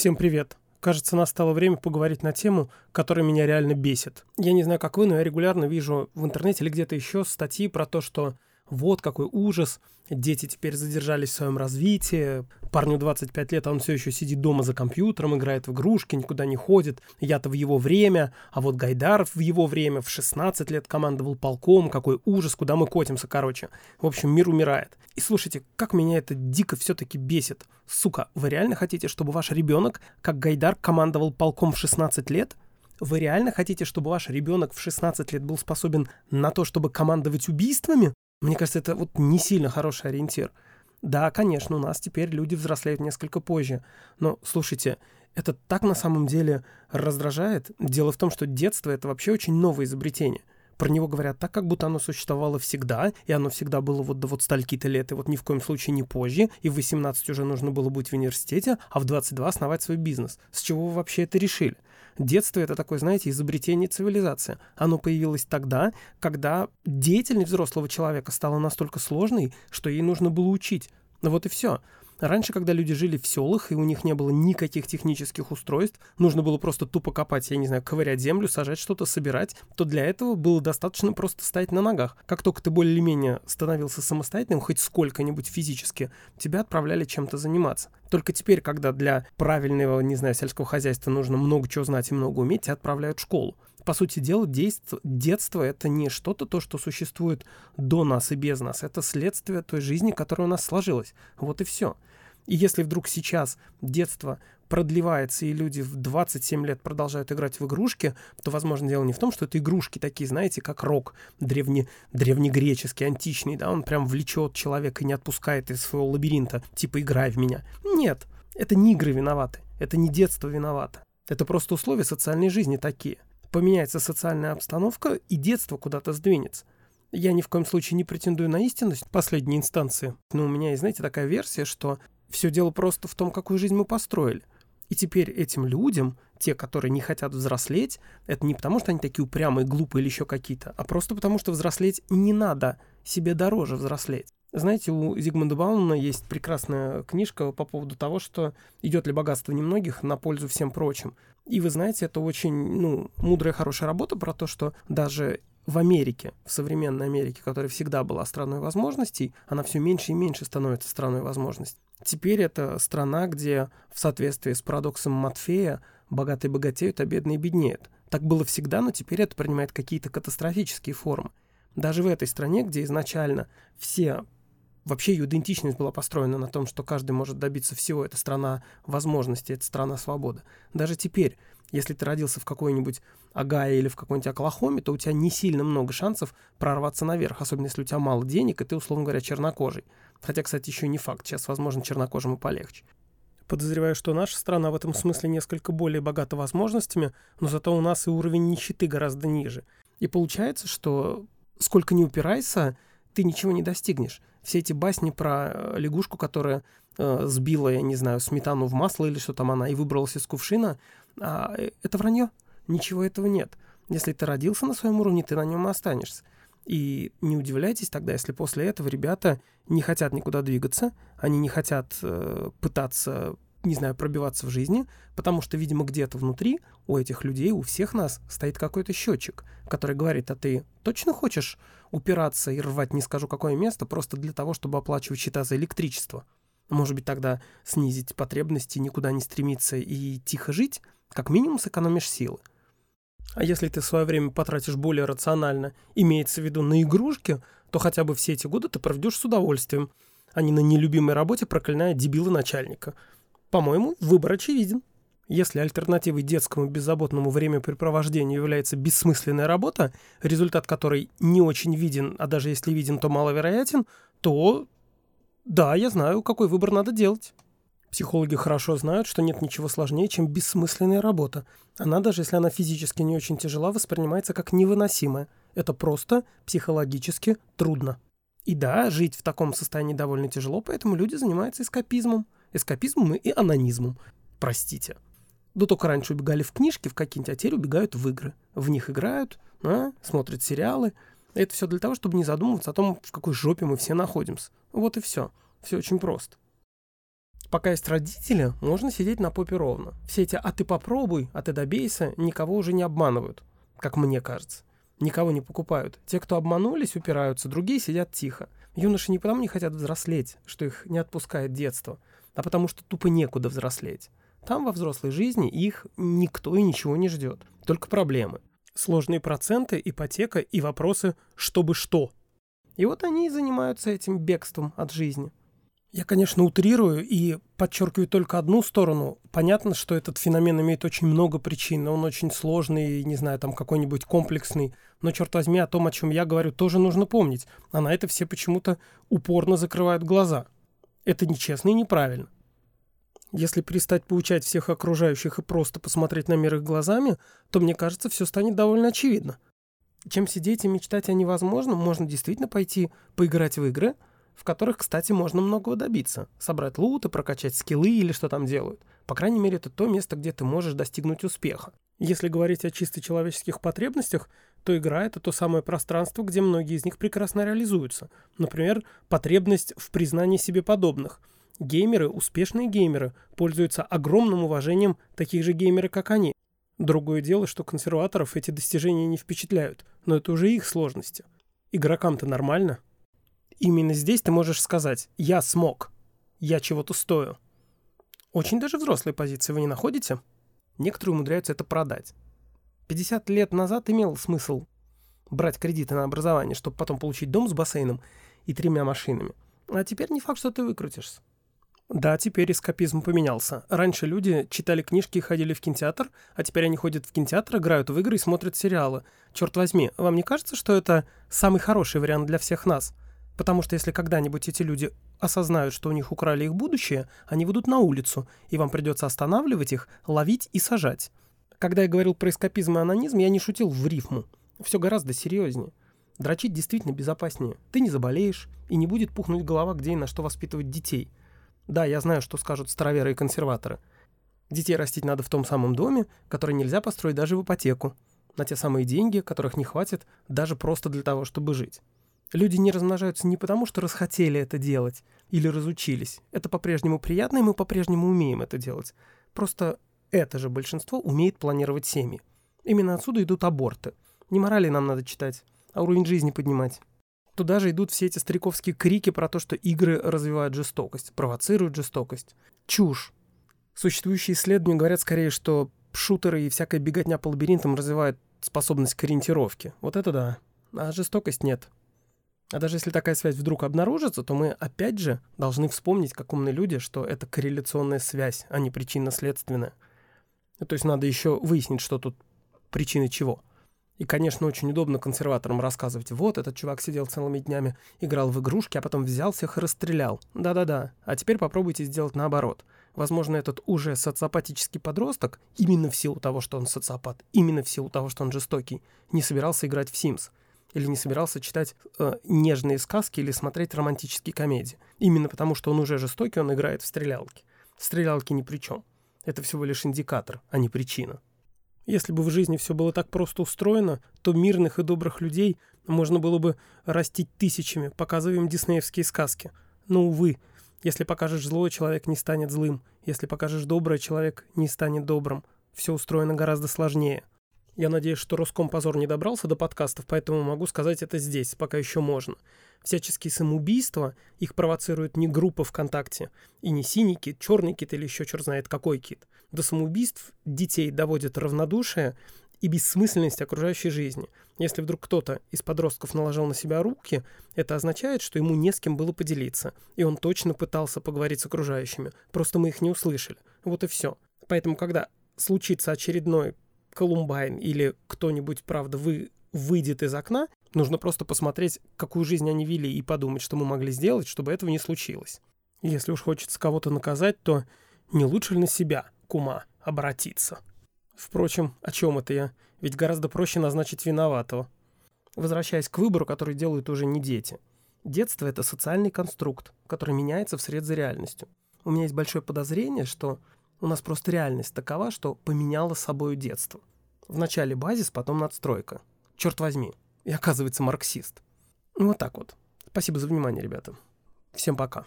Всем привет. Кажется, настало время поговорить на тему, которая меня реально бесит. Я не знаю, как вы, но я регулярно вижу в интернете или где-то еще статьи про то, что вот какой ужас, дети теперь задержались в своем развитии, парню 25 лет, а он все еще сидит дома за компьютером, играет в игрушки, никуда не ходит, я-то в его время, а вот Гайдаров в его время в 16 лет командовал полком, какой ужас, куда мы котимся, короче. В общем, мир умирает. И слушайте, как меня это дико все-таки бесит. Сука, вы реально хотите, чтобы ваш ребенок, как Гайдар, командовал полком в 16 лет? Вы реально хотите, чтобы ваш ребенок в 16 лет был способен на то, чтобы командовать убийствами? Мне кажется, это вот не сильно хороший ориентир. Да, конечно, у нас теперь люди взрослеют несколько позже. Но, слушайте, это так на самом деле раздражает. Дело в том, что детство — это вообще очень новое изобретение. Про него говорят так, как будто оно существовало всегда, и оно всегда было вот до вот стальки-то лет, и вот ни в коем случае не позже, и в 18 уже нужно было быть в университете, а в 22 основать свой бизнес. С чего вы вообще это решили? Детство — это такое, знаете, изобретение цивилизации. Оно появилось тогда, когда деятельность взрослого человека стала настолько сложной, что ей нужно было учить. Ну вот и все. Раньше, когда люди жили в селах, и у них не было никаких технических устройств, нужно было просто тупо копать, я не знаю, ковырять землю, сажать что-то, собирать, то для этого было достаточно просто стоять на ногах. Как только ты более-менее становился самостоятельным, хоть сколько-нибудь физически, тебя отправляли чем-то заниматься. Только теперь, когда для правильного, не знаю, сельского хозяйства нужно много чего знать и много уметь, тебя отправляют в школу по сути дела, действо, детство — это не что-то то, что существует до нас и без нас. Это следствие той жизни, которая у нас сложилась. Вот и все. И если вдруг сейчас детство продлевается, и люди в 27 лет продолжают играть в игрушки, то, возможно, дело не в том, что это игрушки такие, знаете, как рок древне, древнегреческий, античный, да, он прям влечет человека и не отпускает из своего лабиринта, типа «играй в меня». Нет, это не игры виноваты, это не детство виновато. Это просто условия социальной жизни такие. Поменяется социальная обстановка, и детство куда-то сдвинется. Я ни в коем случае не претендую на истинность последней инстанции, но у меня есть, знаете, такая версия, что все дело просто в том, какую жизнь мы построили. И теперь этим людям, те, которые не хотят взрослеть, это не потому, что они такие упрямые, глупые или еще какие-то, а просто потому, что взрослеть не надо, себе дороже взрослеть. Знаете, у Зигмунда Баумана есть прекрасная книжка по поводу того, что идет ли богатство немногих на пользу всем прочим. И вы знаете, это очень ну, мудрая, хорошая работа про то, что даже в Америке, в современной Америке, которая всегда была страной возможностей, она все меньше и меньше становится страной возможностей. Теперь это страна, где в соответствии с парадоксом Матфея богатые богатеют, а бедные беднеют. Так было всегда, но теперь это принимает какие-то катастрофические формы. Даже в этой стране, где изначально все Вообще ее идентичность была построена на том, что каждый может добиться всего. Это страна возможностей, это страна свободы. Даже теперь, если ты родился в какой-нибудь Агае или в какой-нибудь Оклахоме, то у тебя не сильно много шансов прорваться наверх, особенно если у тебя мало денег, и ты, условно говоря, чернокожий. Хотя, кстати, еще не факт. Сейчас, возможно, чернокожим и полегче. Подозреваю, что наша страна в этом смысле несколько более богата возможностями, но зато у нас и уровень нищеты гораздо ниже. И получается, что сколько ни упирайся, ты ничего не достигнешь. Все эти басни про э, лягушку, которая э, сбила, я не знаю, сметану в масло или что там она, и выбралась из кувшина, а, э, это вранье. Ничего этого нет. Если ты родился на своем уровне, ты на нем и останешься. И не удивляйтесь тогда, если после этого ребята не хотят никуда двигаться, они не хотят э, пытаться, не знаю, пробиваться в жизни, потому что, видимо, где-то внутри у этих людей, у всех нас стоит какой-то счетчик, который говорит, а ты точно хочешь упираться и рвать не скажу какое место просто для того, чтобы оплачивать счета за электричество? Может быть, тогда снизить потребности, никуда не стремиться и тихо жить? Как минимум сэкономишь силы. А если ты свое время потратишь более рационально, имеется в виду на игрушки, то хотя бы все эти годы ты проведешь с удовольствием, а не на нелюбимой работе проклиная дебила начальника. По-моему, выбор очевиден. Если альтернативой детскому беззаботному времяпрепровождению является бессмысленная работа, результат которой не очень виден, а даже если виден, то маловероятен, то да, я знаю, какой выбор надо делать. Психологи хорошо знают, что нет ничего сложнее, чем бессмысленная работа. Она, даже если она физически не очень тяжела, воспринимается как невыносимая. Это просто психологически трудно. И да, жить в таком состоянии довольно тяжело, поэтому люди занимаются эскапизмом. Эскапизмом и анонизмом. Простите. Да только раньше убегали в книжки в какие-нибудь, а теперь убегают в игры. В них играют, а, смотрят сериалы. Это все для того, чтобы не задумываться о том, в какой жопе мы все находимся. Вот и все. Все очень просто. Пока есть родители, можно сидеть на попе ровно. Все эти «а ты попробуй», «а ты добейся» никого уже не обманывают, как мне кажется. Никого не покупают. Те, кто обманулись, упираются, другие сидят тихо. Юноши не потому не хотят взрослеть, что их не отпускает детство, а потому что тупо некуда взрослеть. Там во взрослой жизни их никто и ничего не ждет. Только проблемы. Сложные проценты, ипотека и вопросы «чтобы что?». И вот они и занимаются этим бегством от жизни. Я, конечно, утрирую и подчеркиваю только одну сторону. Понятно, что этот феномен имеет очень много причин, он очень сложный, не знаю, там какой-нибудь комплексный. Но, черт возьми, о том, о чем я говорю, тоже нужно помнить. А на это все почему-то упорно закрывают глаза. Это нечестно и неправильно. Если перестать поучать всех окружающих и просто посмотреть на мир их глазами, то, мне кажется, все станет довольно очевидно. Чем сидеть и мечтать о невозможном, можно действительно пойти поиграть в игры – в которых, кстати, можно многого добиться. Собрать лут и прокачать скиллы или что там делают. По крайней мере, это то место, где ты можешь достигнуть успеха. Если говорить о чисто человеческих потребностях, то игра — это то самое пространство, где многие из них прекрасно реализуются. Например, потребность в признании себе подобных. Геймеры, успешные геймеры, пользуются огромным уважением таких же геймеры, как они. Другое дело, что консерваторов эти достижения не впечатляют, но это уже их сложности. Игрокам-то нормально. Именно здесь ты можешь сказать «я смог», «я чего-то стою». Очень даже взрослые позиции вы не находите? Некоторые умудряются это продать. 50 лет назад имел смысл брать кредиты на образование, чтобы потом получить дом с бассейном и тремя машинами. А теперь не факт, что ты выкрутишься. Да, теперь эскапизм поменялся. Раньше люди читали книжки и ходили в кинотеатр, а теперь они ходят в кинотеатр, играют в игры и смотрят сериалы. Черт возьми, вам не кажется, что это самый хороший вариант для всех нас? Потому что если когда-нибудь эти люди осознают, что у них украли их будущее, они выйдут на улицу, и вам придется останавливать их, ловить и сажать. Когда я говорил про эскапизм и анонизм, я не шутил в рифму. Все гораздо серьезнее. Дрочить действительно безопаснее. Ты не заболеешь, и не будет пухнуть голова, где и на что воспитывать детей. Да, я знаю, что скажут староверы и консерваторы. Детей растить надо в том самом доме, который нельзя построить даже в ипотеку, на те самые деньги, которых не хватит даже просто для того, чтобы жить. Люди не размножаются не потому, что расхотели это делать или разучились. Это по-прежнему приятно, и мы по-прежнему умеем это делать. Просто это же большинство умеет планировать семьи. Именно отсюда идут аборты. Не морали нам надо читать, а уровень жизни поднимать. Туда же идут все эти стариковские крики про то, что игры развивают жестокость, провоцируют жестокость. Чушь. Существующие исследования говорят скорее, что шутеры и всякая беготня по лабиринтам развивают способность к ориентировке. Вот это да. А жестокость нет. А даже если такая связь вдруг обнаружится, то мы опять же должны вспомнить, как умные люди, что это корреляционная связь, а не причинно-следственная. То есть надо еще выяснить, что тут причины чего. И, конечно, очень удобно консерваторам рассказывать, вот, этот чувак сидел целыми днями, играл в игрушки, а потом взял всех и расстрелял. Да-да-да. А теперь попробуйте сделать наоборот. Возможно, этот уже социопатический подросток, именно в силу того, что он социопат, именно в силу того, что он жестокий, не собирался играть в Sims или не собирался читать э, нежные сказки или смотреть романтические комедии. Именно потому, что он уже жестокий, он играет в стрелялки. Стрелялки ни при чем. Это всего лишь индикатор, а не причина. Если бы в жизни все было так просто устроено, то мирных и добрых людей можно было бы растить тысячами, показывая им диснеевские сказки. Но, увы, если покажешь злое, человек не станет злым. Если покажешь доброе, человек не станет добрым. Все устроено гораздо сложнее. Я надеюсь, что Роскомпозор не добрался до подкастов, поэтому могу сказать это здесь, пока еще можно. Всяческие самоубийства, их провоцирует не группа ВКонтакте, и не синий кит, черный кит или еще черт знает какой кит. До самоубийств детей доводит равнодушие и бессмысленность окружающей жизни. Если вдруг кто-то из подростков наложил на себя руки, это означает, что ему не с кем было поделиться, и он точно пытался поговорить с окружающими, просто мы их не услышали. Вот и все. Поэтому, когда случится очередной Колумбайн или кто-нибудь, правда, вы выйдет из окна, нужно просто посмотреть, какую жизнь они вели, и подумать, что мы могли сделать, чтобы этого не случилось. Если уж хочется кого-то наказать, то не лучше ли на себя, кума, обратиться? Впрочем, о чем это я? Ведь гораздо проще назначить виноватого. Возвращаясь к выбору, который делают уже не дети. Детство — это социальный конструкт, который меняется вслед за реальностью. У меня есть большое подозрение, что у нас просто реальность такова, что поменяла собою детство. Вначале базис, потом надстройка. Черт возьми, и оказывается марксист. Ну вот так вот. Спасибо за внимание, ребята. Всем пока.